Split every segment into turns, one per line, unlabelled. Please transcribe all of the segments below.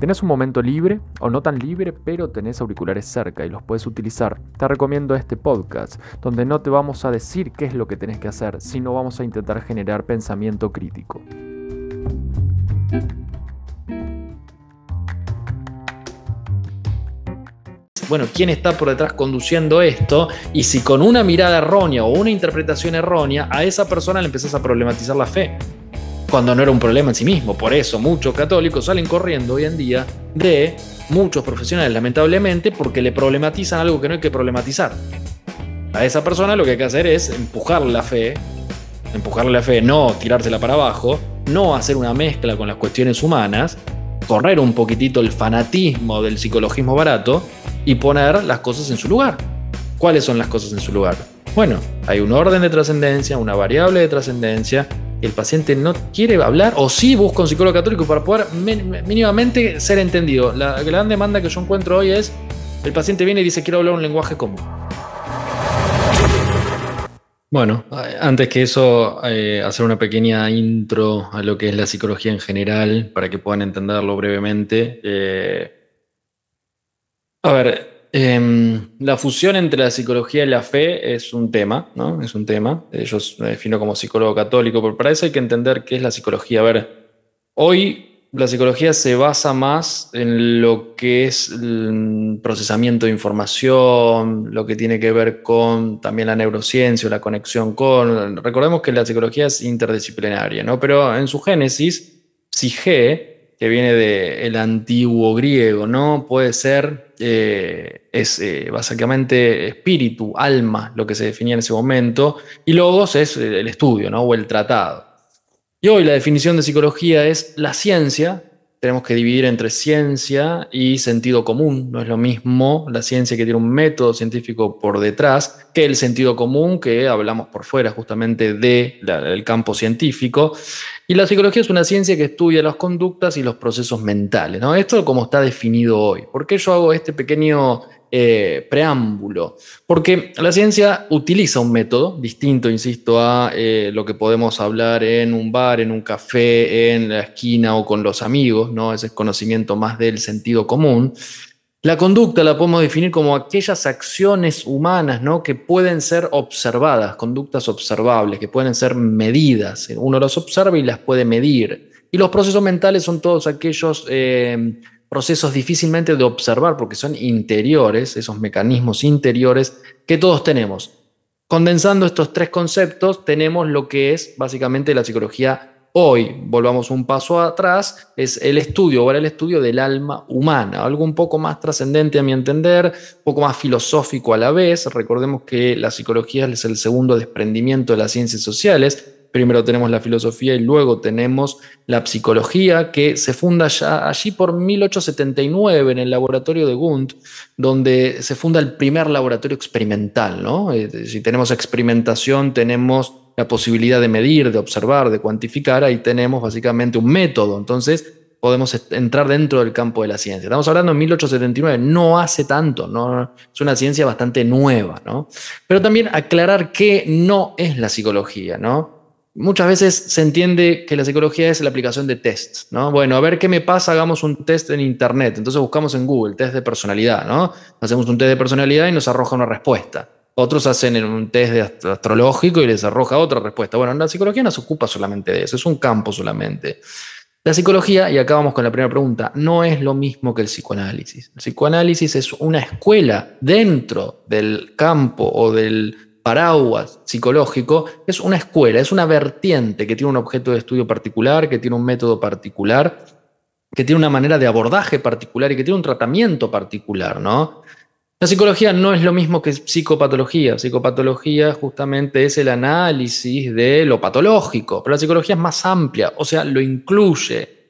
tenés un momento libre o no tan libre, pero tenés auriculares cerca y los puedes utilizar, te recomiendo este podcast, donde no te vamos a decir qué es lo que tenés que hacer, sino vamos a intentar generar pensamiento crítico.
bueno, quién está por detrás conduciendo esto y si con una mirada errónea o una interpretación errónea a esa persona le empezás a problematizar la fe, cuando no era un problema en sí mismo. Por eso muchos católicos salen corriendo hoy en día de muchos profesionales, lamentablemente, porque le problematizan algo que no hay que problematizar. A esa persona lo que hay que hacer es empujarle la fe, empujarle la fe, no tirársela para abajo, no hacer una mezcla con las cuestiones humanas, correr un poquitito el fanatismo del psicologismo barato y poner las cosas en su lugar. ¿Cuáles son las cosas en su lugar? Bueno, hay un orden de trascendencia, una variable de trascendencia. El paciente no quiere hablar o sí busca un psicólogo católico para poder mínimamente ser entendido. La gran demanda que yo encuentro hoy es, el paciente viene y dice quiero hablar un lenguaje común. Bueno, antes que eso, eh, hacer una pequeña intro a lo que es la psicología en general, para que puedan entenderlo brevemente. Eh, a ver, em, la fusión entre la psicología y la fe es un tema, ¿no? Es un tema. Yo me defino como psicólogo católico, pero para eso hay que entender qué es la psicología. A ver, hoy la psicología se basa más en lo que es el procesamiento de información, lo que tiene que ver con también la neurociencia, la conexión con... Recordemos que la psicología es interdisciplinaria, ¿no? Pero en su génesis, psige que viene del antiguo griego, ¿no? Puede ser, eh, es eh, básicamente espíritu, alma, lo que se definía en ese momento, y logos es el estudio, ¿no? O el tratado. Y hoy la definición de psicología es la ciencia, tenemos que dividir entre ciencia y sentido común. No es lo mismo la ciencia que tiene un método científico por detrás que el sentido común que hablamos por fuera justamente del campo científico. Y la psicología es una ciencia que estudia las conductas y los procesos mentales. ¿no? Esto como está definido hoy. ¿Por qué yo hago este pequeño eh, preámbulo, porque la ciencia utiliza un método distinto, insisto, a eh, lo que podemos hablar en un bar, en un café, en la esquina o con los amigos, ¿no? Ese es conocimiento más del sentido común. La conducta la podemos definir como aquellas acciones humanas ¿no? que pueden ser observadas, conductas observables, que pueden ser medidas. Uno las observa y las puede medir. Y los procesos mentales son todos aquellos eh, procesos difícilmente de observar porque son interiores, esos mecanismos interiores que todos tenemos. Condensando estos tres conceptos, tenemos lo que es básicamente la psicología hoy. Volvamos un paso atrás, es el estudio, ahora el estudio del alma humana, algo un poco más trascendente a mi entender, un poco más filosófico a la vez. Recordemos que la psicología es el segundo desprendimiento de las ciencias sociales primero tenemos la filosofía y luego tenemos la psicología, que se funda ya allí por 1879 en el laboratorio de Gunt, donde se funda el primer laboratorio experimental. ¿no? Eh, si tenemos experimentación, tenemos la posibilidad de medir, de observar, de cuantificar, ahí tenemos básicamente un método. Entonces, podemos entrar dentro del campo de la ciencia. Estamos hablando en 1879, no hace tanto, ¿no? es una ciencia bastante nueva, ¿no? Pero también aclarar que no es la psicología, ¿no? Muchas veces se entiende que la psicología es la aplicación de tests, ¿no? Bueno, a ver qué me pasa, hagamos un test en Internet. Entonces buscamos en Google, test de personalidad, ¿no? Hacemos un test de personalidad y nos arroja una respuesta. Otros hacen un test de astrológico y les arroja otra respuesta. Bueno, la psicología no se ocupa solamente de eso, es un campo solamente. La psicología, y acá vamos con la primera pregunta, no es lo mismo que el psicoanálisis. El psicoanálisis es una escuela dentro del campo o del paraguas psicológico, es una escuela, es una vertiente que tiene un objeto de estudio particular, que tiene un método particular, que tiene una manera de abordaje particular y que tiene un tratamiento particular, ¿no? La psicología no es lo mismo que psicopatología. Psicopatología justamente es el análisis de lo patológico, pero la psicología es más amplia, o sea, lo incluye.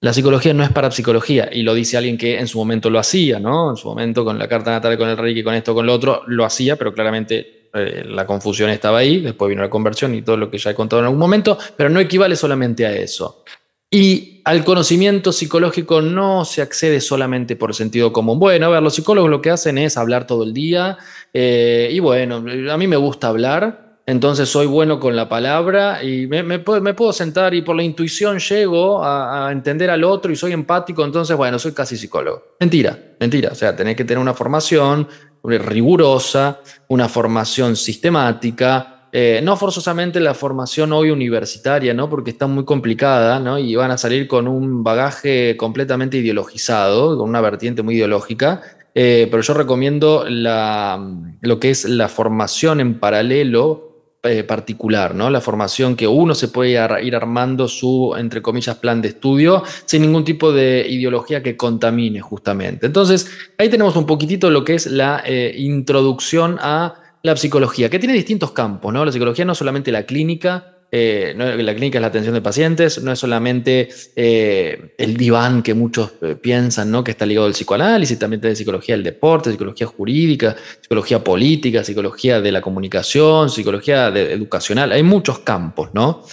La psicología no es para psicología, y lo dice alguien que en su momento lo hacía, ¿no? En su momento con la carta natal, con el Reiki, con esto, con lo otro, lo hacía, pero claramente eh, la confusión estaba ahí, después vino la conversión y todo lo que ya he contado en algún momento, pero no equivale solamente a eso. Y al conocimiento psicológico no se accede solamente por sentido común. Bueno, a ver, los psicólogos lo que hacen es hablar todo el día eh, y bueno, a mí me gusta hablar, entonces soy bueno con la palabra y me, puedo, sentar y por la intuición llego a, entender al otro y soy empático, entonces, bueno, soy casi psicólogo. Mentira, mentira. O sea, tenés que tener una formación rigurosa, una formación sistemática, eh, no forzosamente la formación hoy universitaria, ¿no? Porque está muy complicada, ¿no? Y van a salir con un bagaje completamente ideologizado, con una vertiente muy ideológica. Eh, pero yo recomiendo lo que es la formación en paralelo eh, particular, ¿no? La formación que uno se puede ir armando su, entre comillas, plan de estudio sin ningún tipo de ideología que contamine justamente. Entonces, ahí tenemos un poquitito lo que es la eh, introducción a la psicología, que tiene distintos campos, ¿no? La psicología no solamente la clínica, eh, la clínica es la atención de pacientes, no es solamente eh, el diván que muchos eh, piensan ¿no? que está ligado al psicoanálisis, también tiene psicología del deporte, psicología jurídica, psicología política, psicología de la comunicación, psicología educacional, hay muchos campos, ¿no?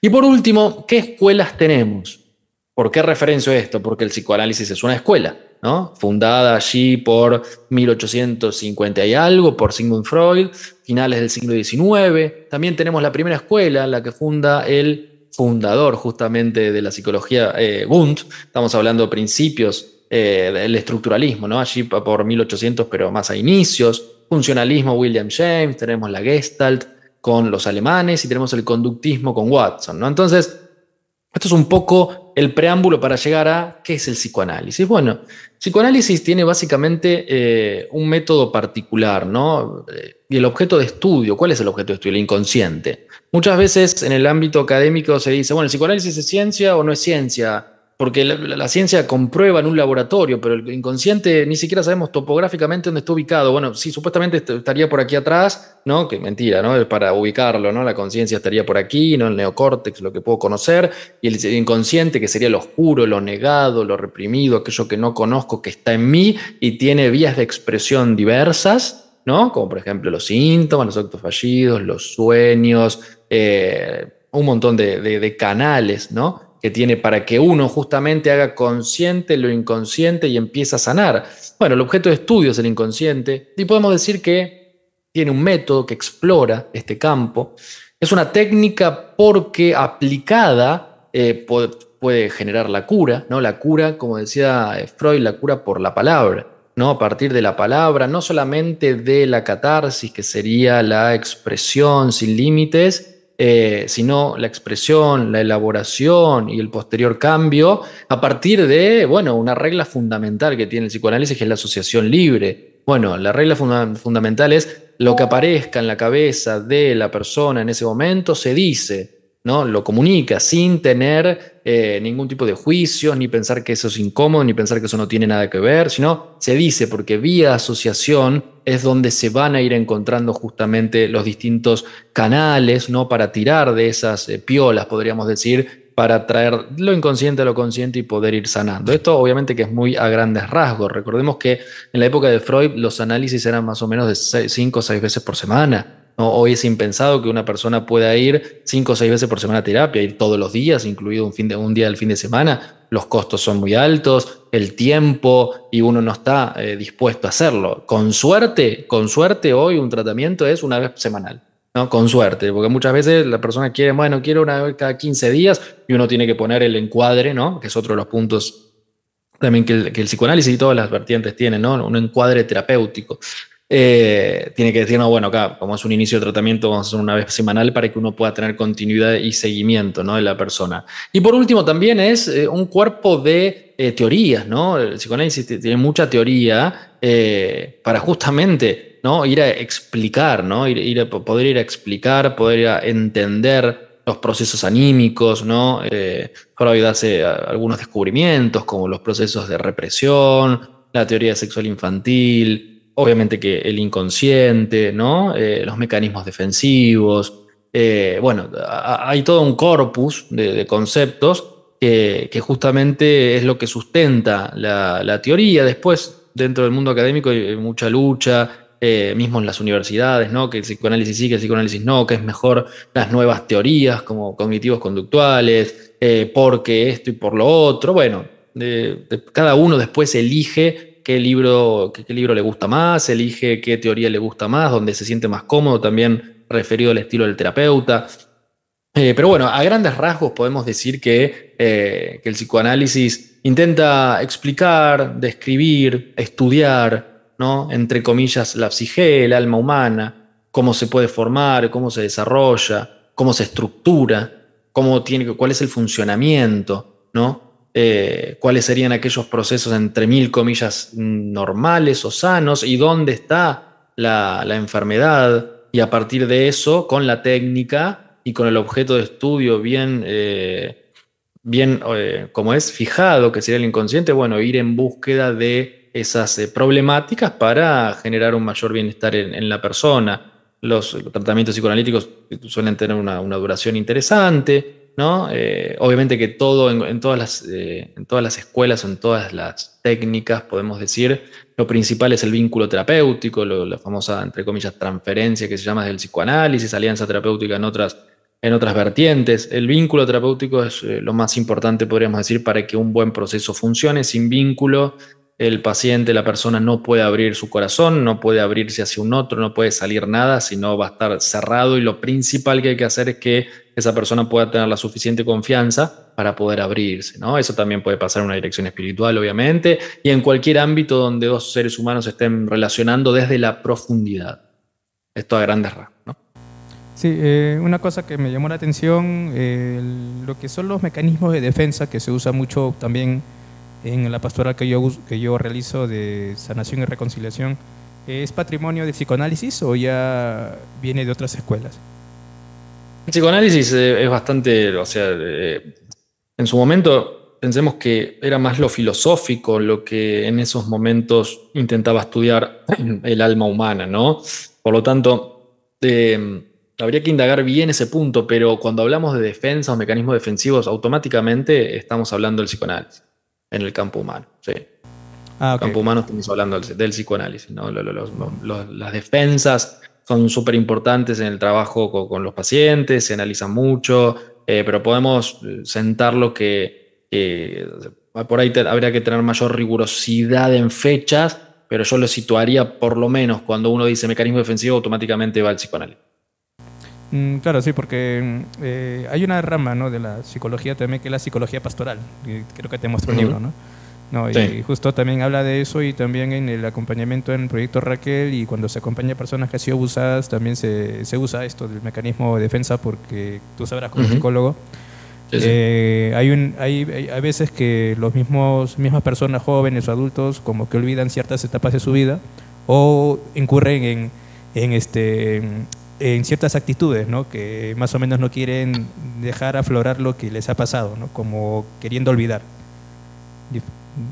Y por último, ¿qué escuelas tenemos? ¿Por qué referencio esto? Porque el psicoanálisis es una escuela fundada allí por 1850 y algo, por Sigmund Freud, finales del siglo XIX. También tenemos la primera escuela, la que funda el fundador justamente de la psicología, eh, estamos hablando de principios eh, del estructuralismo, ¿no? allí por 1800, pero más a inicios, funcionalismo, William James, tenemos la Gestalt con los alemanes y tenemos el conductismo con Watson. ¿no? Entonces, esto es un poco el preámbulo para llegar a qué es el psicoanálisis. Bueno, psicoanálisis tiene básicamente eh, un método particular, ¿no? Eh, y el objeto de estudio, ¿cuál es el objeto de estudio? El inconsciente. Muchas veces en el ámbito académico se dice, bueno, ¿el psicoanálisis es ciencia o no es ciencia? Porque la, ciencia comprueba en un laboratorio, pero el inconsciente ni siquiera sabemos topográficamente dónde está ubicado. Bueno, sí, supuestamente estaría por aquí atrás, ¿no? Que mentira, ¿no? Para ubicarlo, ¿no? La conciencia estaría por aquí, ¿no? El neocórtex, lo que puedo conocer, y el inconsciente, que sería lo oscuro, lo negado, lo reprimido, aquello que no conozco, que está en mí y tiene vías de expresión diversas, ¿no? Como por ejemplo los síntomas, los actos fallidos, los sueños, eh, un montón de, de canales, ¿no? Que tiene para que uno justamente haga consciente lo inconsciente y empiece a sanar. Bueno, el objeto de estudio es el inconsciente y podemos decir que tiene un método que explora este campo. Es una técnica porque aplicada eh, puede, generar la cura, ¿no? La cura, como decía eh, Freud, la cura por la palabra. ¿no? A partir de la palabra, no solamente de la catarsis, que sería la expresión sin límites, eh, sino la expresión, la elaboración y el posterior cambio a partir de, bueno, una regla fundamental que tiene el psicoanálisis, que es la asociación libre. Bueno, la regla fundamental es lo que aparezca en la cabeza de la persona en ese momento se dice, ¿no? Lo comunica sin tener eh, ningún tipo de juicio, ni pensar que eso es incómodo, ni pensar que eso no tiene nada que ver, sino se dice porque vía asociación es donde se van a ir encontrando justamente los distintos canales, ¿no? Para tirar de esas eh, piolas, podríamos decir, para traer lo inconsciente a lo consciente y poder ir sanando. Esto obviamente que es muy a grandes rasgos. Recordemos que en la época de Freud los análisis eran más o menos de 5 o 6 veces por semana. Hoy es impensado que una persona pueda ir cinco o seis veces por semana a terapia, ir todos los días, incluido un, fin de, un día del fin de semana. Los costos son muy altos, el tiempo, y uno no está eh, dispuesto a hacerlo. Con suerte, con suerte hoy un tratamiento es una vez semanal. ¿no? Con suerte, porque muchas veces la persona quiere, bueno, quiero una vez cada 15 días y uno tiene que poner el encuadre, ¿no? Que es otro de los puntos también que el, que el psicoanálisis y todas las vertientes tienen, ¿no? Un encuadre terapéutico. Eh, tiene que decir, no, bueno, acá, como es un inicio de tratamiento, vamos a hacer una vez semanal para que uno pueda tener continuidad y seguimiento ¿no? de la persona. Y por último, también es eh, un cuerpo de eh, teorías, ¿no? El psicoanálisis tiene mucha teoría para justamente ¿no? ir a explicar, ¿no? Ir, a, poder ir a explicar, poder ir a entender los procesos anímicos, ¿no? Freud hace algunos descubrimientos como los procesos de represión, la teoría sexual infantil, obviamente que el inconsciente, ¿no? Eh, los mecanismos defensivos. Eh, bueno, hay todo un corpus de, conceptos que, justamente es lo que sustenta la, teoría. Después, dentro del mundo académico hay mucha lucha, eh, mismo en las universidades, ¿no? Que el psicoanálisis sí, que el psicoanálisis no, que es mejor las nuevas teorías como cognitivos conductuales, porque esto y por lo otro. Bueno, cada uno después elige qué libro, qué, libro le gusta más, elige qué teoría le gusta más, donde se siente más cómodo también referido al estilo del terapeuta. Eh, pero bueno, a grandes rasgos podemos decir que, que el psicoanálisis intenta explicar, describir, estudiar, ¿no? entre comillas, la psique, el alma humana, cómo se puede formar, cómo se desarrolla, cómo se estructura, cómo tiene, cuál es el funcionamiento, ¿no? Eh, cuáles serían aquellos procesos entre mil comillas normales o sanos y dónde está la, enfermedad. Y a partir de eso, con la técnica y con el objeto de estudio bien, eh, bien eh, como es fijado, que sería el inconsciente, bueno, ir en búsqueda de esas problemáticas para generar un mayor bienestar en la persona los, tratamientos psicoanalíticos suelen tener una, duración interesante, ¿no? Eh, obviamente que todo en, todas las, eh, en todas las escuelas o en todas las técnicas, podemos decir, lo principal es el vínculo terapéutico, la famosa, entre comillas, transferencia que se llama del psicoanálisis, alianza terapéutica en otras, en otras vertientes. El vínculo terapéutico es eh, lo más importante, podríamos decir, para que un buen proceso funcione. Sin vínculo, el paciente, la persona no puede abrir su corazón, no puede abrirse hacia un otro, no puede salir nada, sino va a estar cerrado y lo principal que hay que hacer es que esa persona pueda tener la suficiente confianza para poder abrirse, ¿no? Eso también puede pasar en una dirección espiritual, obviamente, y en cualquier ámbito donde dos seres humanos estén relacionando desde la profundidad. Esto a grandes rasgos, ¿no?
Sí, eh, una cosa que me llamó la atención, lo que son los mecanismos de defensa que se usa mucho también en la pastoral que yo, que yo realizo de sanación y reconciliación, ¿es patrimonio de psicoanálisis o ya viene de otras escuelas?
El psicoanálisis eh, es bastante, o sea, eh, en su momento pensemos que era más lo filosófico lo que en esos momentos intentaba estudiar el alma humana, ¿no? Por lo tanto, eh, habría que indagar bien ese punto, pero cuando hablamos de defensa o mecanismos defensivos, automáticamente estamos hablando del psicoanálisis en el campo humano. Sí. Ah, campo humano estamos hablando del, psicoanálisis. ¿no? las defensas son súper importantes en el trabajo con, los pacientes, se analizan mucho, eh, pero podemos eh, sentarlo que, que por ahí habría que tener mayor rigurosidad en fechas, pero yo lo situaría por lo menos cuando uno dice mecanismo defensivo, automáticamente va al psicoanálisis.
Mm, claro, sí, porque eh, hay una rama ¿no? de la psicología también que es la psicología pastoral. creo que te muestro un libro, ¿no? No, y justo también habla de eso y también en el acompañamiento en el proyecto Raquel y cuando se acompaña a personas que han sido abusadas también se, se usa esto del mecanismo de defensa porque tú sabrás como psicólogo eh, hay, un, hay, hay, veces que los mismos mismas personas jóvenes o adultos como que olvidan ciertas etapas de su vida o incurren en, en este en ciertas actitudes, ¿no? que más o menos no quieren dejar aflorar lo que les ha pasado, ¿no? como queriendo olvidar.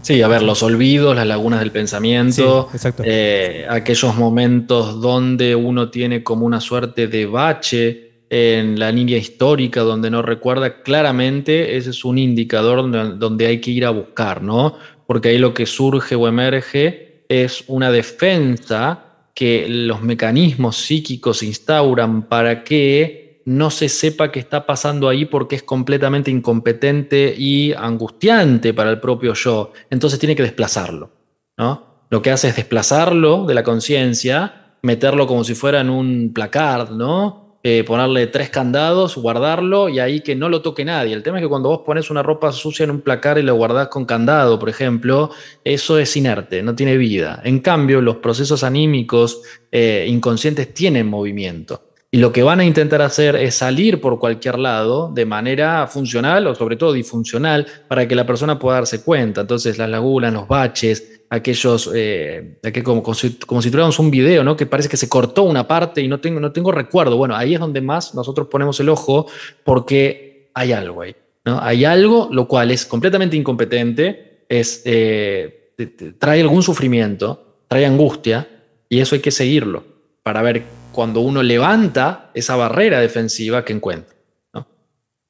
Sí, a ver, los olvidos, las lagunas del pensamiento, eh, aquellos momentos donde uno tiene como una suerte de bache en la línea histórica donde no recuerda claramente, ese es un indicador donde, donde hay que ir a buscar, ¿no? Porque ahí lo que surge o emerge es una defensa que los mecanismos psíquicos se instauran para que no se sepa qué está pasando ahí porque es completamente incompetente y angustiante para el propio yo. Entonces tiene que desplazarlo. ¿no? Lo que hace es desplazarlo de la conciencia, meterlo como si fuera en un placard, ¿no? Eh, ponerle tres candados, guardarlo y ahí que no lo toque nadie. El tema es que cuando vos pones una ropa sucia en un placar y lo guardás con candado, por ejemplo, eso es inerte, no tiene vida. En cambio, los procesos anímicos eh, inconscientes tienen movimiento. Y lo que van a intentar hacer es salir por cualquier lado de manera funcional o sobre todo disfuncional para que la persona pueda darse cuenta. Entonces las lagunas, los baches, aquellos, eh, si, como, si, tuviéramos un video, ¿no? Que parece que se cortó una parte y no tengo, no tengo recuerdo. Bueno, ahí es donde más nosotros ponemos el ojo porque hay algo ahí, ¿no? Hay algo lo cual es completamente incompetente, es, eh, trae algún sufrimiento, trae angustia y eso hay que seguirlo para ver cuando uno levanta esa barrera defensiva que encuentra. ¿no?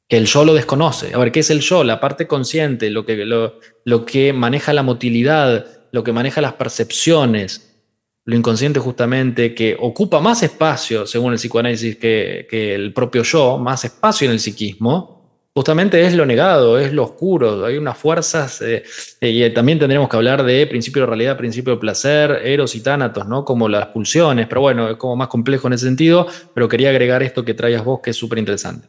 Que el yo lo desconoce. A ver, ¿qué es el yo? La parte consciente, lo que, lo, lo que maneja la motilidad, lo que maneja las percepciones, lo inconsciente justamente, que ocupa más espacio, según el psicoanálisis, que, el propio yo, más espacio en el psiquismo, justamente es lo negado, es lo oscuro, hay unas fuerzas, eh, y también tendremos que hablar de principio de realidad, principio de placer, eros y tánatos, ¿no? Como las pulsiones, pero bueno, es como más complejo en ese sentido, pero quería agregar esto que traías vos, que es súper interesante.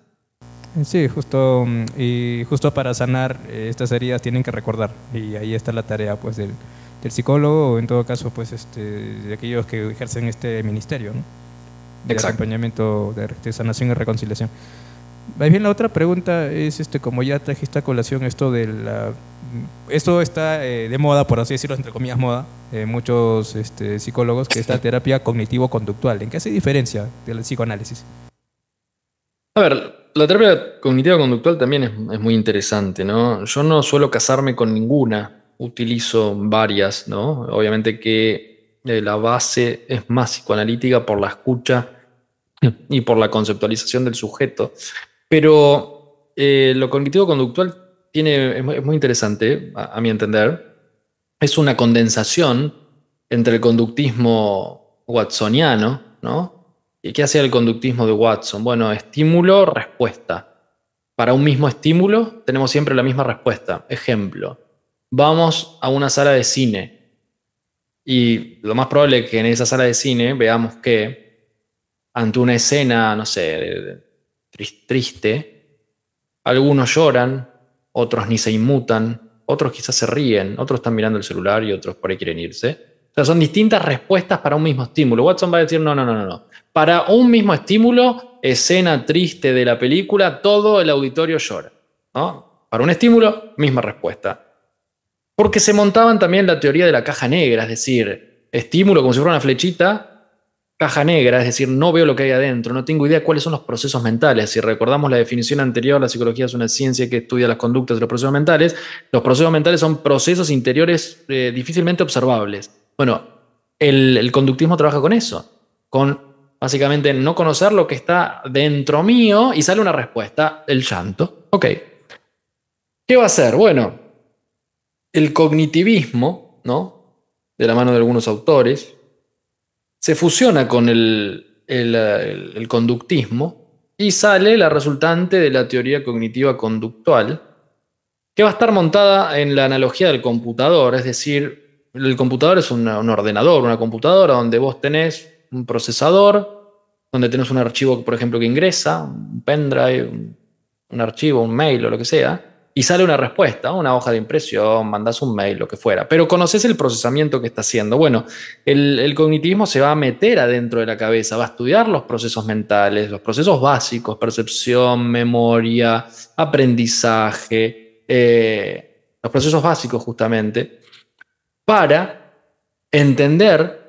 Sí, justo, mm, y justo para sanar eh, estas heridas tienen que recordar, y ahí está la tarea pues del, psicólogo, o en todo caso pues este, de aquellos que ejercen este ministerio, ¿no? De acompañamiento de sanación y reconciliación. Bien, la otra pregunta es, este, como ya trajiste a colación esto de la... Esto está eh, de moda, por así decirlo, entre comillas moda, eh, muchos este, psicólogos, que es la terapia cognitivo-conductual. ¿En qué hace diferencia del psicoanálisis?
A ver, la terapia cognitivo-conductual también es, muy interesante, ¿no? Yo no suelo casarme con ninguna, utilizo varias, ¿no? Obviamente que eh, la base es más psicoanalítica por la escucha y por la conceptualización del sujeto. Pero eh, lo cognitivo-conductual tiene, es, muy interesante, a, mi entender. Es una condensación entre el conductismo watsoniano, ¿no? ¿Y qué hacía el conductismo de Watson? Bueno, estímulo, respuesta. Para un mismo estímulo tenemos siempre la misma respuesta. Ejemplo, vamos a una sala de cine y lo más probable es que en esa sala de cine veamos que ante una escena, no sé, triste, algunos lloran, otros ni se inmutan, otros quizás se ríen, otros están mirando el celular y otros por ahí quieren irse. O sea, son distintas respuestas para un mismo estímulo. Watson va a decir, no, no, no, no, no. Para un mismo estímulo, escena triste de la película, todo el auditorio llora. ¿no? Para un estímulo, misma respuesta. Porque se montaban también la teoría de la caja negra, es decir, estímulo como si fuera una flechita, caja negra, es decir, no veo lo que hay adentro, no tengo idea cuáles son los procesos mentales. Si recordamos la definición anterior, la psicología es una ciencia que estudia las conductas de los procesos mentales. Los procesos mentales son procesos interiores eh, difícilmente observables. Bueno, el, el conductismo trabaja con eso, con básicamente no conocer lo que está dentro mío y sale una respuesta, el llanto. Ok. ¿Qué va a hacer? Bueno, el cognitivismo, ¿no? De la mano de algunos autores, se fusiona con el, conductismo y sale la resultante de la teoría cognitiva conductual, que va a estar montada en la analogía del computador, es decir, el computador es un ordenador, una computadora donde vos tenés un procesador, donde tenés un archivo, por ejemplo, que ingresa, un pendrive, un archivo, un mail o lo que sea, y sale una respuesta, una hoja de impresión, mandas un mail, lo que fuera. Pero conoces el procesamiento que está haciendo. Bueno, el, cognitivismo se va a meter adentro de la cabeza, va a estudiar los procesos mentales, los procesos básicos, percepción, memoria, aprendizaje, eh, los procesos básicos justamente, para entender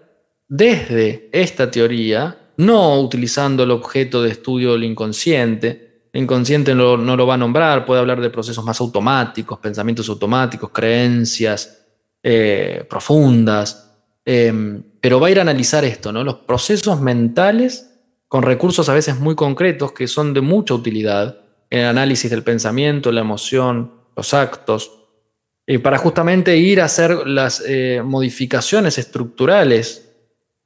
desde esta teoría, no utilizando el objeto de estudio del inconsciente, inconsciente no, lo va a nombrar, puede hablar de procesos más automáticos, pensamientos automáticos, creencias eh, profundas, em, pero va a ir a analizar esto, ¿no? los procesos mentales con recursos a veces muy concretos que son de mucha utilidad en el análisis del pensamiento, la emoción, los actos, y para justamente ir a hacer las eh, modificaciones estructurales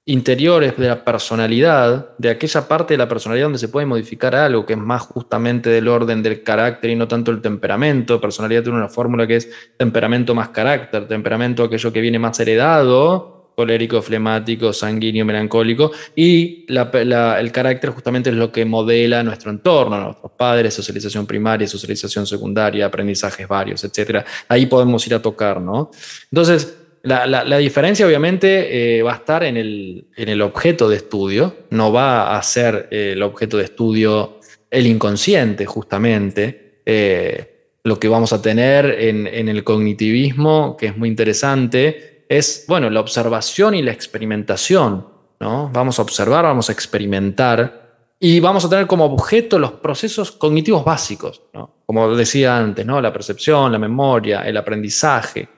interiores de la personalidad, de aquella parte de la personalidad donde se puede modificar algo, que es más justamente del orden del carácter y no tanto el temperamento. Personalidad tiene una fórmula que es temperamento más carácter, temperamento aquello que viene más heredado, colérico, flemático, sanguíneo, melancólico, y el carácter justamente es lo que modela nuestro entorno, nuestros padres, socialización primaria, socialización secundaria, aprendizajes varios, etc. Ahí podemos ir a tocar, ¿no? Entonces, la, diferencia obviamente eh, va a estar en el, objeto de estudio, no va a ser eh, el objeto de estudio el inconsciente justamente. Eh, lo que vamos a tener en, en, el cognitivismo, que es muy interesante, es bueno, la observación y la experimentación. ¿no? Vamos a observar, vamos a experimentar y vamos a tener como objeto los procesos cognitivos básicos, como decía antes, ¿no? la percepción, la memoria, el aprendizaje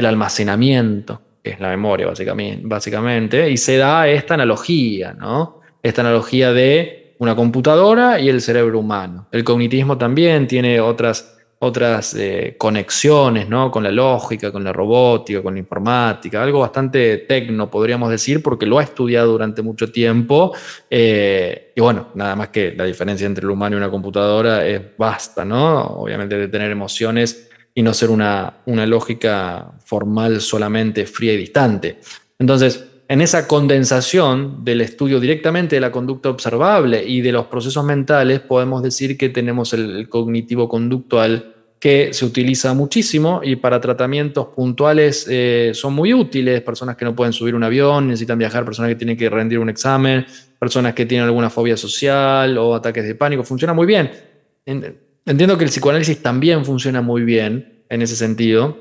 el almacenamiento, que es la memoria básicamente, y se da esta analogía, ¿no? Esta analogía de una computadora y el cerebro humano. El cognitivismo también tiene otras otras eh, conexiones, ¿no? Con la lógica, con la robótica, con la informática, algo bastante tecno, podríamos decir, porque lo ha estudiado durante mucho tiempo. Eh, y bueno, nada más que la diferencia entre el humano y una computadora es basta, ¿no? Obviamente de tener emociones y no ser una, una lógica formal solamente fría y distante. Entonces, en esa condensación del estudio directamente de la conducta observable y de los procesos mentales, podemos decir que tenemos el, cognitivo conductual que se utiliza muchísimo y para tratamientos puntuales eh, son muy útiles, personas que no pueden subir un avión, necesitan viajar, personas que tienen que rendir un examen, personas que tienen alguna fobia social o ataques de pánico, funciona muy bien. Entiendo que el psicoanálisis también funciona muy bien en ese sentido.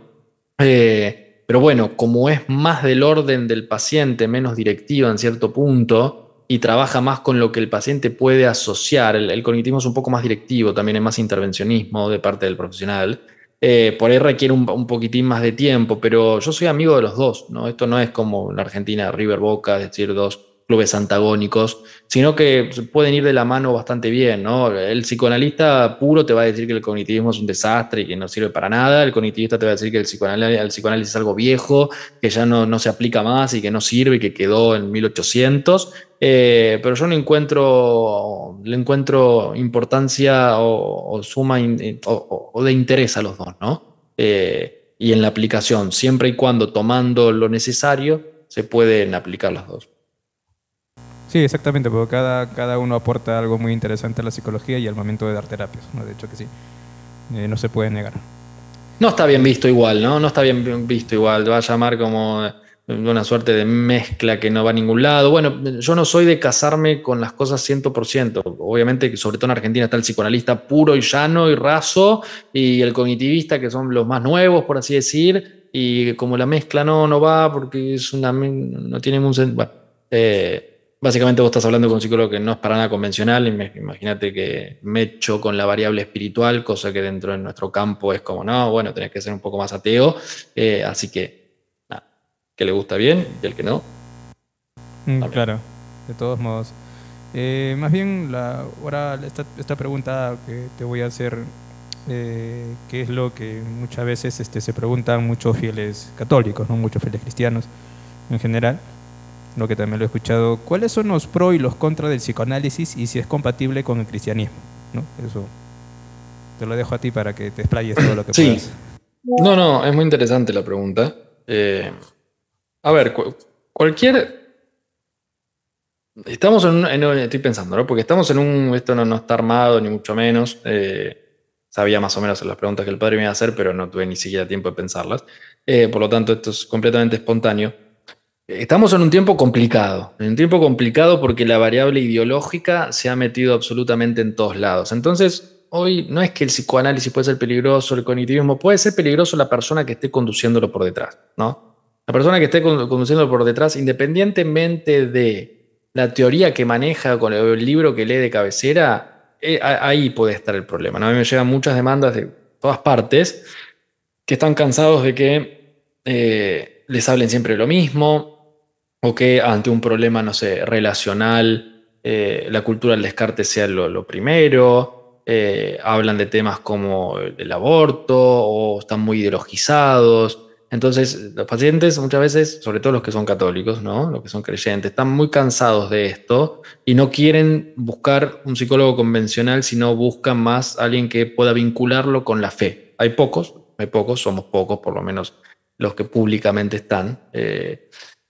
Eh, pero bueno, como es más del orden del paciente, menos directiva en cierto punto, y trabaja más con lo que el paciente puede asociar, el, cognitivo es un poco más directivo, también hay más intervencionismo de parte del profesional, eh, por ahí requiere un, un, poquitín más de tiempo, pero yo soy amigo de los dos, ¿no? Esto no es como en Argentina, River Boca, es decir, dos clubes antagónicos, sino que pueden ir de la mano bastante bien, ¿no? El psicoanalista puro te va a decir que el cognitivismo es un desastre y que no sirve para nada, el cognitivista te va a decir que el psicoanálisis, es algo viejo, que ya no, no, se aplica más y que no sirve y que quedó en 1800, eh, pero yo no encuentro, le encuentro importancia o, suma o, de interés a los dos, ¿no? Eh, y en la aplicación, siempre y cuando tomando lo necesario, se pueden aplicar los dos.
Sí, exactamente, porque cada, cada uno aporta algo muy interesante a la psicología y al momento de dar terapias, ¿no? De hecho que sí, eh, no se puede negar.
No está bien visto igual, ¿no? No está bien visto igual, te va a llamar como una suerte de mezcla que no va a ningún lado. Bueno, yo no soy de casarme con las cosas 100%. Obviamente, sobre todo en Argentina está el psicoanalista puro y llano y raso, y el cognitivista, que son los más nuevos, por así decir, y como la mezcla no, no va porque es una, no tiene un sentido. Bueno, eh, Básicamente vos estás hablando con un psicólogo que no es para nada convencional, imagínate que me echo con la variable espiritual, cosa que dentro de nuestro campo es como, no, bueno, tenés que ser un poco más ateo, eh, así que, nada, que le gusta bien y el que no.
Mm, claro, de todos modos. Eh, más bien, la, ahora esta, esta, pregunta que te voy a hacer, eh, que es lo que muchas veces este, se preguntan muchos fieles católicos, ¿no? muchos fieles cristianos en general lo que también lo he escuchado, ¿cuáles son los pros y los contras del psicoanálisis y si es compatible con el cristianismo? ¿No? Eso te lo dejo a ti para que te explayes todo lo que sí. puedas.
No, no, es muy interesante la pregunta. Eh, a ver, cualquier... Estamos en, un, Estoy pensando, ¿no? Porque estamos en un... Esto no, está armado, ni mucho menos. Eh, sabía más o menos las preguntas que el padre me iba a hacer, pero no tuve ni siquiera tiempo de pensarlas. Eh, por lo tanto, esto es completamente espontáneo. Estamos en un tiempo complicado, en un tiempo complicado porque la variable ideológica se ha metido absolutamente en todos lados. Entonces, hoy no es que el psicoanálisis puede ser peligroso, el cognitivismo, puede ser peligroso la persona que esté conduciéndolo por detrás, ¿no? La persona que esté conduciéndolo por detrás, independientemente de la teoría que maneja con el libro que lee de cabecera, eh, ahí puede estar el problema. ¿no? A mí me llegan muchas demandas de todas partes que están cansados de que eh, les hablen siempre lo mismo, o que ante un problema, no sé, relacional, eh, la cultura del descarte sea lo, primero, eh, hablan de temas como el aborto o están muy ideologizados. Entonces, los pacientes muchas veces, sobre todo los que son católicos, ¿no? los que son creyentes, están muy cansados de esto y no quieren buscar un psicólogo convencional, sino buscan más alguien que pueda vincularlo con la fe. Hay pocos, hay pocos, somos pocos, por lo menos los que públicamente están. Eh,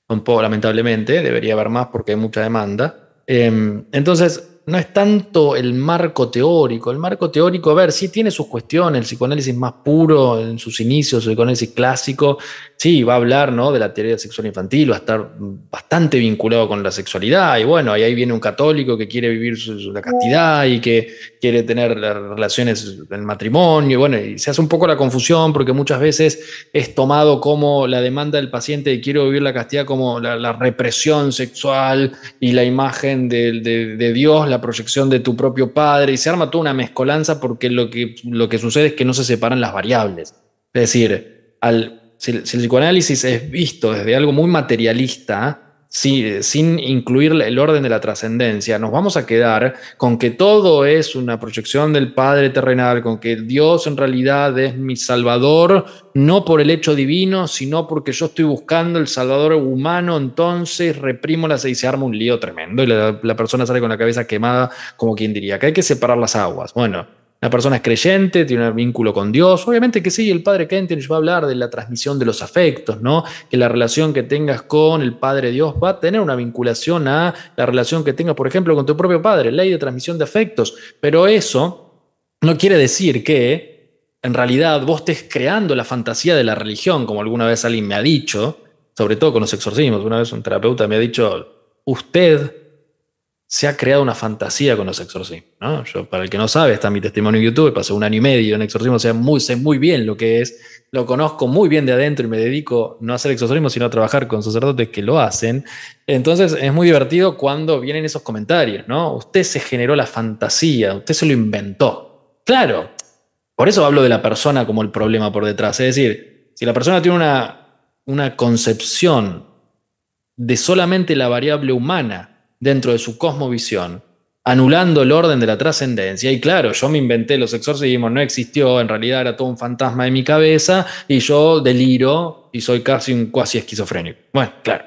un poco lamentablemente, debería haber más porque hay mucha demanda. Em, entonces, no es tanto el marco teórico. El marco teórico, a ver, sí tiene sus cuestiones. El psicoanálisis más puro en sus inicios, el psicoanálisis clásico, sí, va a hablar ¿no? de la teoría sexual infantil, va a estar bastante vinculado con la sexualidad. Y bueno, ahí viene un católico que quiere vivir la castidad y que quiere tener relaciones en matrimonio. Y bueno, y se hace un poco la confusión porque muchas veces es tomado como la demanda del paciente de quiero vivir la castidad como la, represión sexual y la imagen de, de, de Dios, la proyección de tu propio padre, y se arma toda una mezcolanza porque lo que, lo que sucede es que no se separan las variables. Es decir, al, si, el psicoanálisis es visto desde algo muy materialista, sin incluir el orden de la trascendencia, nos vamos a quedar con que todo es una proyección del Padre terrenal, con que Dios en realidad es mi Salvador, no por el hecho divino, sino porque yo estoy buscando el Salvador humano, entonces reprimo las y se arma un lío tremendo y la persona sale con la cabeza quemada, como quien diría, que hay que separar las aguas. Bueno, la persona es creyente, tiene un vínculo con Dios. Obviamente que sí, el padre Kentenich va a hablar de la transmisión de los afectos, ¿no? Que la relación que tengas con el Padre Dios va a tener una vinculación a la relación que tengas, por ejemplo, con tu propio padre, ley de transmisión de afectos. Pero eso no quiere decir que en realidad vos estés creando la fantasía de la religión, como alguna vez alguien me ha dicho, sobre todo con los exorcismos. Una vez un terapeuta me ha dicho, usted se ha creado una fantasía con los exorcismos. ¿no? Yo, para el que no sabe, está mi testimonio en YouTube, pasé un año y medio en exorcismo, muy, sé muy bien lo que es, lo conozco muy bien de adentro y me dedico no a hacer exorcismo, sino a trabajar con sacerdotes que lo hacen. Entonces es muy divertido cuando vienen esos comentarios, ¿no? Usted se generó la fantasía, usted se lo inventó. Claro, por eso hablo de la persona como el problema por detrás. Es decir, si la persona tiene una, una concepción de solamente la variable humana, dentro de su cosmovisión, anulando el orden de la trascendencia. Y claro, yo me inventé los exorcismos, no existió, en realidad era todo un fantasma de mi cabeza y yo deliro y soy casi un cuasi esquizofrénico. Bueno, claro.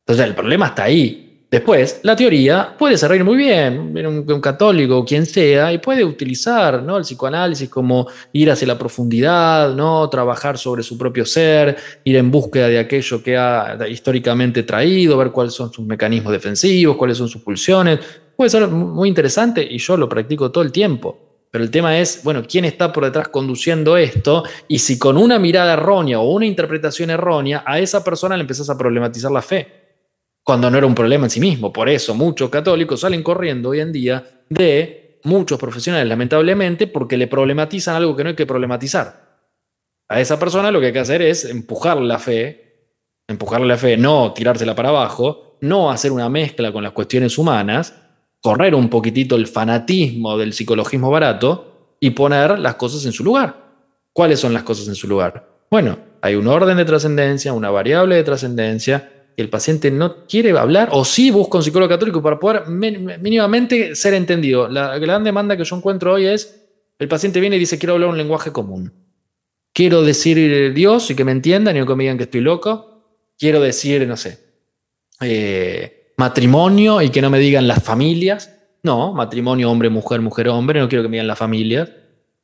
Entonces el problema está ahí. Después, la teoría puede servir muy bien, un, un católico o quien sea, y puede utilizar ¿no? el psicoanálisis como ir hacia la profundidad, ¿no? trabajar sobre su propio ser, ir en búsqueda de aquello que ha históricamente traído, ver cuáles son sus mecanismos defensivos, cuáles son sus pulsiones. Puede ser muy interesante y yo lo practico todo el tiempo. Pero el tema es, bueno, ¿quién está por detrás conduciendo esto? Y si con una mirada errónea o una interpretación errónea, a esa persona le empezás a problematizar la fe cuando no era un problema en sí mismo. Por eso muchos católicos salen corriendo hoy en día de muchos profesionales, lamentablemente, porque le problematizan algo que no hay que problematizar. A esa persona lo que hay que hacer es empujar la fe, empujarle la fe, no tirársela para abajo, no hacer una mezcla con las cuestiones humanas, correr un poquitito el fanatismo del psicologismo barato y poner las cosas en su lugar. ¿Cuáles son las cosas en su lugar? Bueno, hay un orden de trascendencia, una variable de trascendencia, el paciente no quiere hablar o sí busca un psicólogo católico para poder mínimamente ser entendido. La gran demanda que yo encuentro hoy es, el paciente viene y dice, quiero hablar un lenguaje común. Quiero decir Dios y que me entiendan y no que me digan que estoy loco. Quiero decir, no sé, eh, matrimonio y que no me digan las familias. No, matrimonio hombre, mujer, mujer, hombre, no quiero que me digan las familias.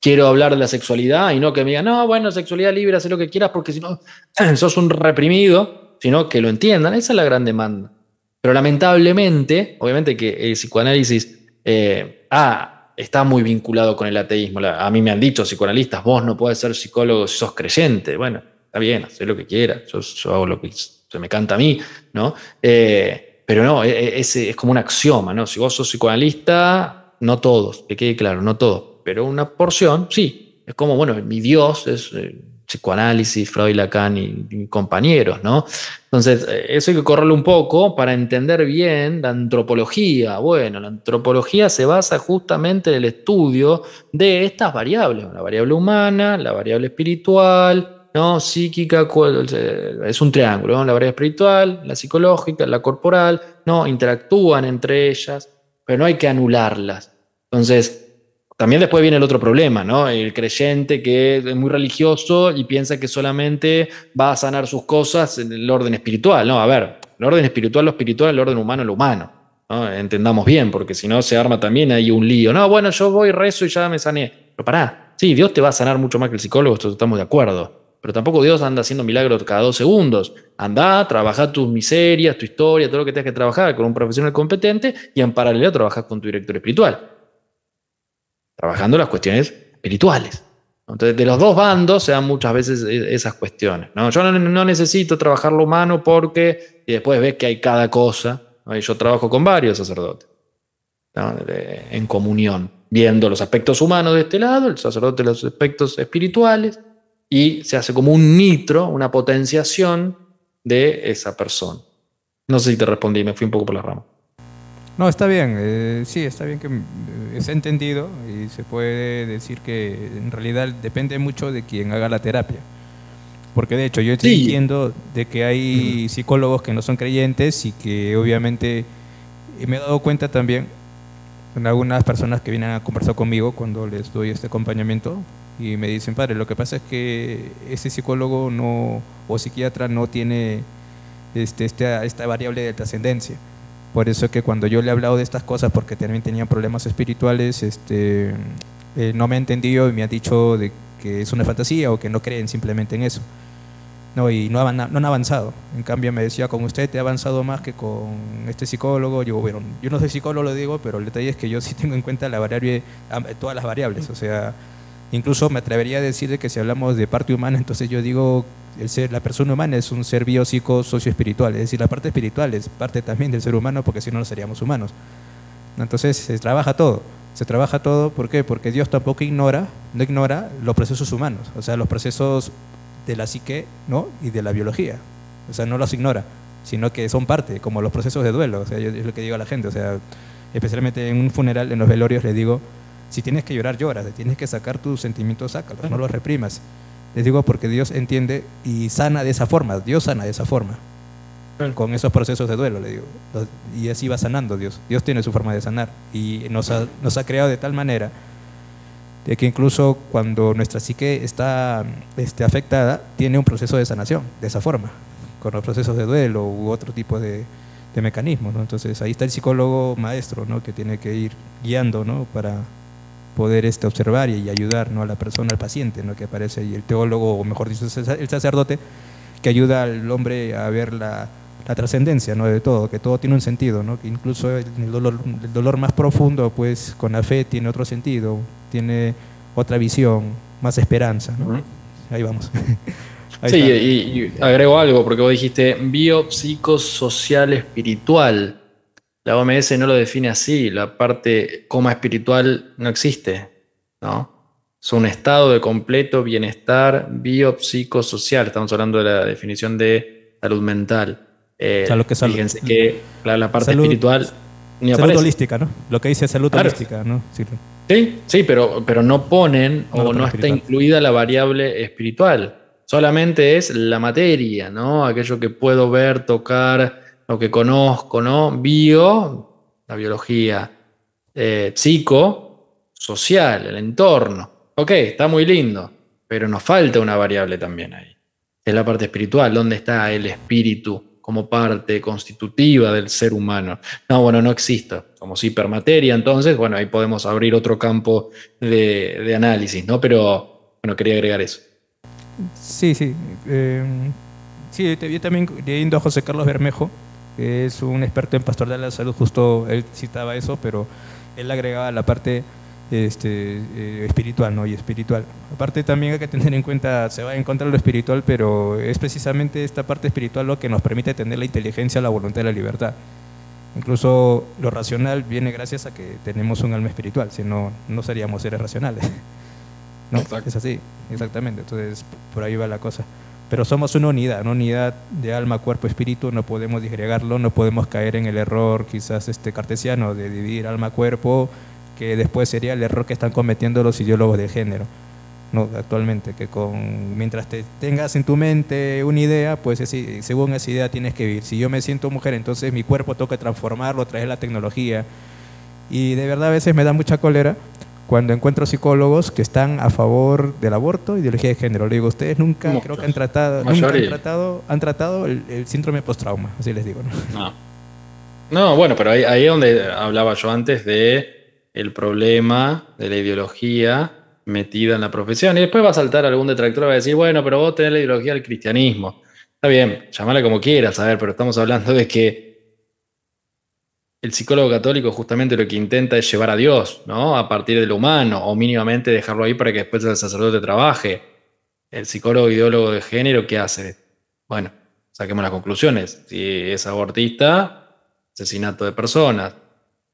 Quiero hablar de la sexualidad y no que me digan, no, bueno, sexualidad libre, haz lo que quieras porque si no, sos un reprimido sino que lo entiendan. Esa es la gran demanda. Pero lamentablemente, obviamente que el psicoanálisis eh, ah, está muy vinculado con el ateísmo. A mí me han dicho psicoanalistas, vos no puedes ser psicólogo si sos creyente. Bueno, está bien, haz lo que quieras, yo, hago lo que se me canta a mí, ¿no? Eh, pero no, e, e, es, es como un axioma, ¿no? Si vos sos psicoanalista, no todos, que quede claro, no todos, pero una porción, sí. Es como, bueno, mi Dios es eh, psicoanálisis, Freud, Lacan y, compañeros, ¿no? Entonces, eh, eso hay que correrlo un poco para entender bien la antropología. Bueno, la antropología se basa justamente en el estudio de estas variables, la variable humana, la variable espiritual, ¿no? Psíquica, es un triángulo, ¿no? La variable espiritual, la psicológica, la corporal, ¿no? Interactúan entre ellas, pero no hay que anularlas. Entonces, también después viene el otro problema, ¿no? El creyente que es muy religioso y piensa que solamente va a sanar sus cosas en el orden espiritual, ¿no? A ver, el orden espiritual, lo espiritual, el orden humano, lo humano. ¿no? Entendamos bien, porque si no se arma también ahí un lío. No, bueno, yo voy, rezo y ya me sané. Pero pará, sí, Dios te va a sanar mucho más que el psicólogo, esto estamos de acuerdo. Pero tampoco Dios anda haciendo milagros cada dos segundos. Anda, trabaja tus miserias, tu historia, todo lo que tengas que trabajar con un profesional competente y en paralelo trabajas con tu director espiritual trabajando las cuestiones espirituales. Entonces, de los dos bandos se dan muchas veces e, esas cuestiones. ¿no? Yo no, necesito trabajar lo humano porque, y después ves que hay cada cosa. Yo trabajo con varios sacerdotes en comunión, viendo los aspectos humanos de este lado, el sacerdote los aspectos espirituales, y se hace como un nitro, una potenciación de esa persona. No sé si te respondí, me fui un poco por la rama.
No, está bien, eh, sí, está bien que eh, es entendido y se puede decir que en realidad depende mucho de quien haga la terapia. Porque de hecho yo estoy diciendo de que hay psicólogos que no son creyentes y que obviamente me he dado cuenta también en algunas personas que vienen a conversar conmigo cuando les doy este acompañamiento y me dicen, padre, lo que pasa es que ese psicólogo no o psiquiatra no tiene este, esta, esta variable de trascendencia. Por eso que cuando yo le he hablado de estas cosas, porque también tenía problemas espirituales, este, eh, no me ha entendido y me ha dicho de que es una fantasía o que no creen simplemente en eso. No, y no, no han avanzado. En cambio me decía, con usted te ha avanzado más que con este psicólogo. Yo, bueno, yo no soy psicólogo, lo digo, pero el detalle es que yo sí tengo en cuenta la variable, todas las variables. O sea, incluso me atrevería a decir que si hablamos de parte humana, entonces yo digo, el ser, la persona humana es un ser biopsico espiritual Es decir, la parte espiritual es parte también del ser humano, porque si no, no seríamos humanos. Entonces se trabaja todo. Se trabaja todo, ¿por qué? Porque Dios tampoco ignora, no ignora los procesos humanos, o sea, los procesos de la psique ¿no? y de la biología. O sea, no los ignora, sino que son parte, como los procesos de duelo. O sea, yo, es lo que digo a la gente. O sea, especialmente en un funeral, en los velorios, les digo, si tienes que llorar, lloras. Si tienes que sacar tus sentimientos, sácalos, no los reprimas. Les digo porque Dios entiende y sana de esa forma. Dios sana de esa forma con esos procesos de duelo, le digo. Y así va sanando Dios. Dios tiene su forma de sanar y nos ha, nos ha creado de tal manera de que incluso cuando nuestra psique está este, afectada, tiene un proceso de sanación, de esa forma, con los procesos de duelo u otro tipo de, de mecanismos. ¿no? Entonces ahí está el psicólogo maestro, ¿no? que tiene que ir guiando ¿no? para poder este, observar y, ayudar ¿no? a la persona, al paciente, ¿no? que aparece, y el teólogo, o mejor dicho, el sacerdote, que ayuda al hombre a ver la, la trascendencia ¿no? de todo, que todo tiene un sentido, ¿no? que incluso el dolor, el dolor más profundo, pues con la fe tiene otro sentido, tiene otra visión, más esperanza. ¿no? Ahí vamos.
sí, y, agrego algo, porque vos dijiste biopsicosocial espiritual. La OMS no lo define así, la parte coma espiritual no existe, ¿no? Es un estado de completo bienestar biopsicosocial. Estamos hablando de la definición de salud mental. Eh, lo que fíjense que la, parte espiritual
ni salud holística, ¿no? Lo que dice salud holística, ¿no?
Sí, sí, pero, pero no ponen o no está incluida la variable espiritual. Solamente es la materia, ¿no? Aquello que puedo ver, tocar, lo que conozco, ¿no? Bio, la biología, eh, psico, social, el entorno. Ok, está muy lindo, pero nos falta una variable también ahí. Es la parte espiritual, ¿dónde está el espíritu? como parte constitutiva del ser humano. No, bueno, no existe. Somos hipermateria, entonces, bueno, ahí podemos abrir otro campo de, análisis, ¿no? Pero, bueno, quería agregar eso.
Sí, sí. Eh, sí, yo también leyendo a José Carlos Bermejo, que es un experto en pastor de la salud, justo él citaba eso, pero él agregaba la parte este, eh, espiritual ¿no? y espiritual. Aparte también hay que tener en cuenta, se va en contra de lo espiritual, pero es precisamente esta parte espiritual lo que nos permite tener la inteligencia, la voluntad y la libertad. Incluso lo racional viene gracias a que tenemos un alma espiritual, si no, no seríamos seres racionales. No, es así, exactamente. Entonces, por ahí va la cosa. Pero somos una unidad, una unidad de alma, cuerpo, espíritu, no podemos disgregarlo, no podemos caer en el error quizás este cartesiano de dividir alma, cuerpo, que después sería el error que están cometiendo los ideólogos de género. No, actualmente, que con, mientras te tengas en tu mente una idea, pues según esa idea tienes que vivir. Si yo me siento mujer, entonces mi cuerpo toca transformarlo, traer la tecnología. Y de verdad a veces me da mucha cólera cuando encuentro psicólogos que están a favor del aborto y ideología de género. Le digo, ustedes nunca creo que han tratado, nunca han tratado, han tratado el, síndrome post-trauma, así les digo.
¿no? no. bueno, pero ahí, ahí es donde hablaba yo antes de el problema de la ideología metida en la profesión. Y después va a saltar algún detractor y va a decir, bueno, pero vos tenés la ideología del cristianismo. Está bien, llamala como quieras, a ver, pero estamos hablando de que el psicólogo católico justamente lo que intenta es llevar a Dios, ¿no? A partir de lo humano, o mínimamente dejarlo ahí para que después el sacerdote trabaje. El psicólogo ideólogo de género, ¿qué hace? Bueno, saquemos las conclusiones. Si es abortista, asesinato de personas.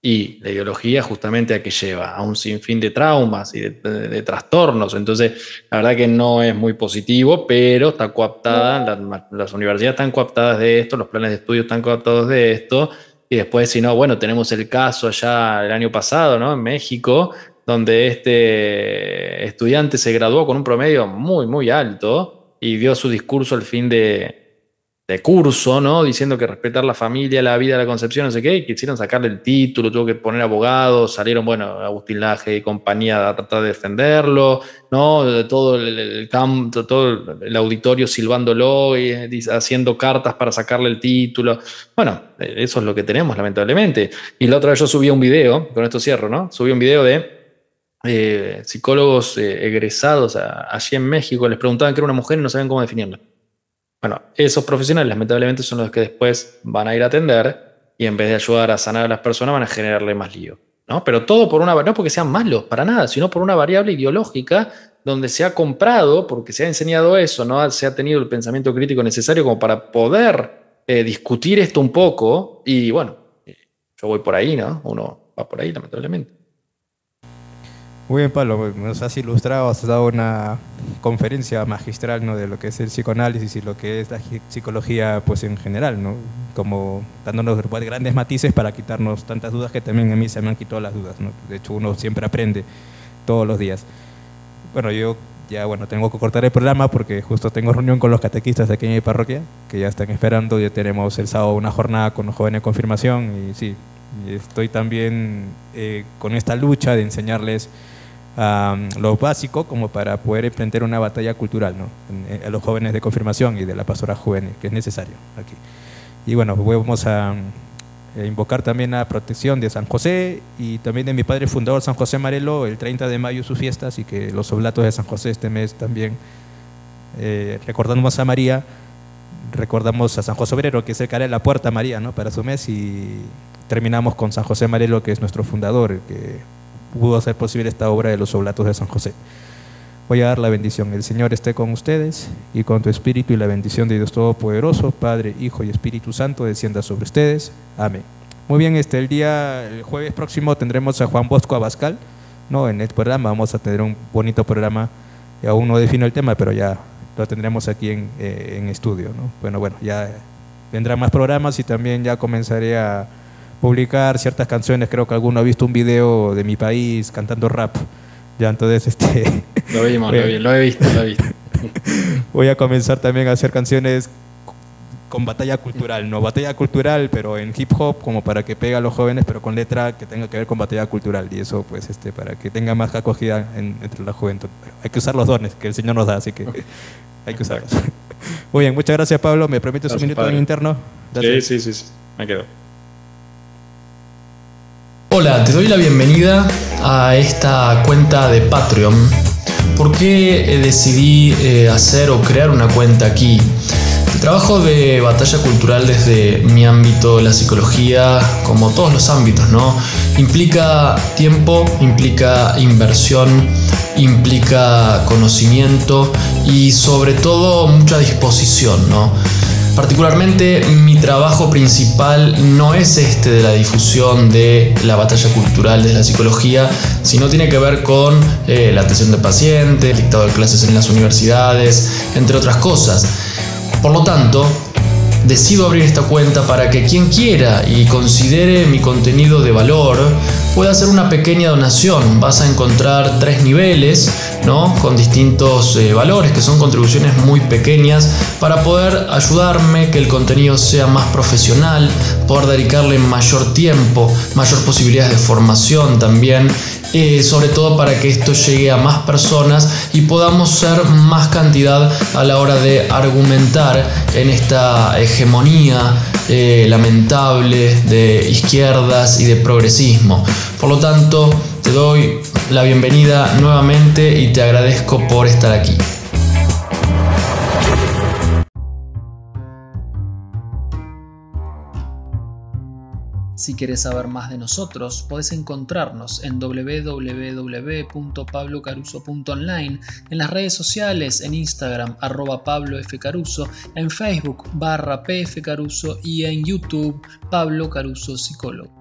Y la ideología justamente a que lleva, a un sinfín de traumas y de, trastornos. Entonces, la verdad que no es muy positivo, pero está coaptada, las, universidades están coaptadas de esto, los planes de estudio están coaptados de esto. Y después, si no, bueno, tenemos el caso allá el año pasado, ¿no? En México, donde este estudiante se graduó con un promedio muy, muy alto y dio su discurso al fin de, de curso, ¿no? Diciendo que respetar la familia, la vida, la concepción, no sé qué, quisieron sacarle el título, tuvo que poner abogados, salieron, bueno, Agustín Laje y compañía a tratar de defenderlo, ¿no? Todo el, campo, todo el auditorio silbándolo y haciendo cartas para sacarle el título. Bueno, eso es lo que tenemos, lamentablemente. Y la otra vez yo subí un video, con esto cierro, ¿no? Subí un video de eh, psicólogos eh, egresados allí en México, les preguntaban que era una mujer y no sabían cómo definirla. Bueno, esos profesionales lamentablemente son los que después van a ir a atender y en vez de ayudar a sanar a las personas van a generarle más lío. ¿no? Pero todo por una, no porque sean malos, para nada, sino por una variable ideológica donde se ha comprado, porque se ha enseñado eso, ¿no? se ha tenido el pensamiento crítico necesario como para poder eh, discutir esto un poco y bueno, yo voy por ahí, ¿no? Uno va por ahí, lamentablemente.
Muy bien, Pablo, nos has ilustrado, has dado una conferencia magistral ¿no? de lo que es el psicoanálisis y lo que es la psicología pues en general, ¿no? como dándonos grandes matices para quitarnos tantas dudas que también a mí se me han quitado las dudas. ¿no? De hecho, uno siempre aprende todos los días. Bueno, yo ya bueno, tengo que cortar el programa porque justo tengo reunión con los catequistas de aquí en mi parroquia, que ya están esperando, ya tenemos el sábado una jornada con los jóvenes de confirmación y sí, estoy también eh, con esta lucha de enseñarles lo básico como para poder emprender una batalla cultural a los jóvenes de confirmación y de la pastora juvenil, que es necesario aquí. Y bueno, vamos a, invocar también la protección de San José y también de mi padre fundador San José Marelo, el 30 de mayo su fiesta, así que los oblatos de San José este mes también eh, recordamos a María, recordamos a San José Obrero, que es el cara de la puerta María ¿no? para su mes, y terminamos con San José Marelo, que es nuestro fundador, que pudo hacer posible esta obra de los oblatos de San José. Voy a dar la bendición. El Señor esté con ustedes y con tu espíritu y la bendición de Dios Todopoderoso, Padre, Hijo y Espíritu Santo, descienda sobre ustedes. Amén. Muy bien, este, el día, el jueves próximo tendremos a Juan Bosco Abascal, ¿no? En el programa vamos a tener un bonito programa. Aún no defino el tema, pero ya lo tendremos aquí en, eh, en estudio, ¿no? Bueno, bueno, ya vendrán más programas y también ya comenzaré a publicar ciertas canciones. Creo que alguno ha visto un video de mi país cantando rap. Ya, entonces, este.
Lo vimos, lo, vi, lo he visto, lo he visto.
voy a comenzar también a hacer canciones con batalla cultural, no batalla cultural, pero en hip hop, como para que pegue a los jóvenes, pero con letra que tenga que ver con batalla cultural. Y eso, pues, este, para que tenga más acogida entre la juventud. Hay que usar los dones que el Señor nos da, así que hay que usarlos. Muy bien, muchas gracias, Pablo. ¿Me permites un minuto en interno?
Sí, sí, sí, sí, me quedo. Hola, te doy la bienvenida a esta cuenta de Patreon. ¿Por qué decidí eh, hacer o crear una cuenta aquí? Trabajo de batalla cultural desde mi ámbito, la psicología, como todos los ámbitos, ¿no? Implica tiempo, implica inversión, implica conocimiento y sobre todo mucha disposición, ¿no? Particularmente mi trabajo principal no es este de la difusión de la batalla cultural de la psicología, sino tiene que ver con eh, la atención de pacientes, el dictado de clases en las universidades, entre otras cosas. Por lo tanto, decido abrir esta cuenta para que quien quiera y considere mi contenido de valor pueda hacer una pequeña donación. Vas a encontrar tres niveles, ¿no? Con distintos eh, valores, que son contribuciones muy pequeñas, para poder ayudarme que el contenido sea más profesional, poder dedicarle mayor tiempo, mayor posibilidades de formación también eh, sobre todo para que esto llegue a más personas y podamos ser más cantidad a la hora de argumentar en esta hegemonía eh, lamentable de izquierdas y de progresismo. Por lo tanto, te doy la bienvenida nuevamente y te agradezco por estar aquí. Si quieres saber más de nosotros, puedes encontrarnos en www.pablocaruso.online, en las redes sociales, en Instagram, arroba Pablo F. Caruso, en Facebook, barra PF Caruso y en YouTube, Pablo Caruso Psicólogo.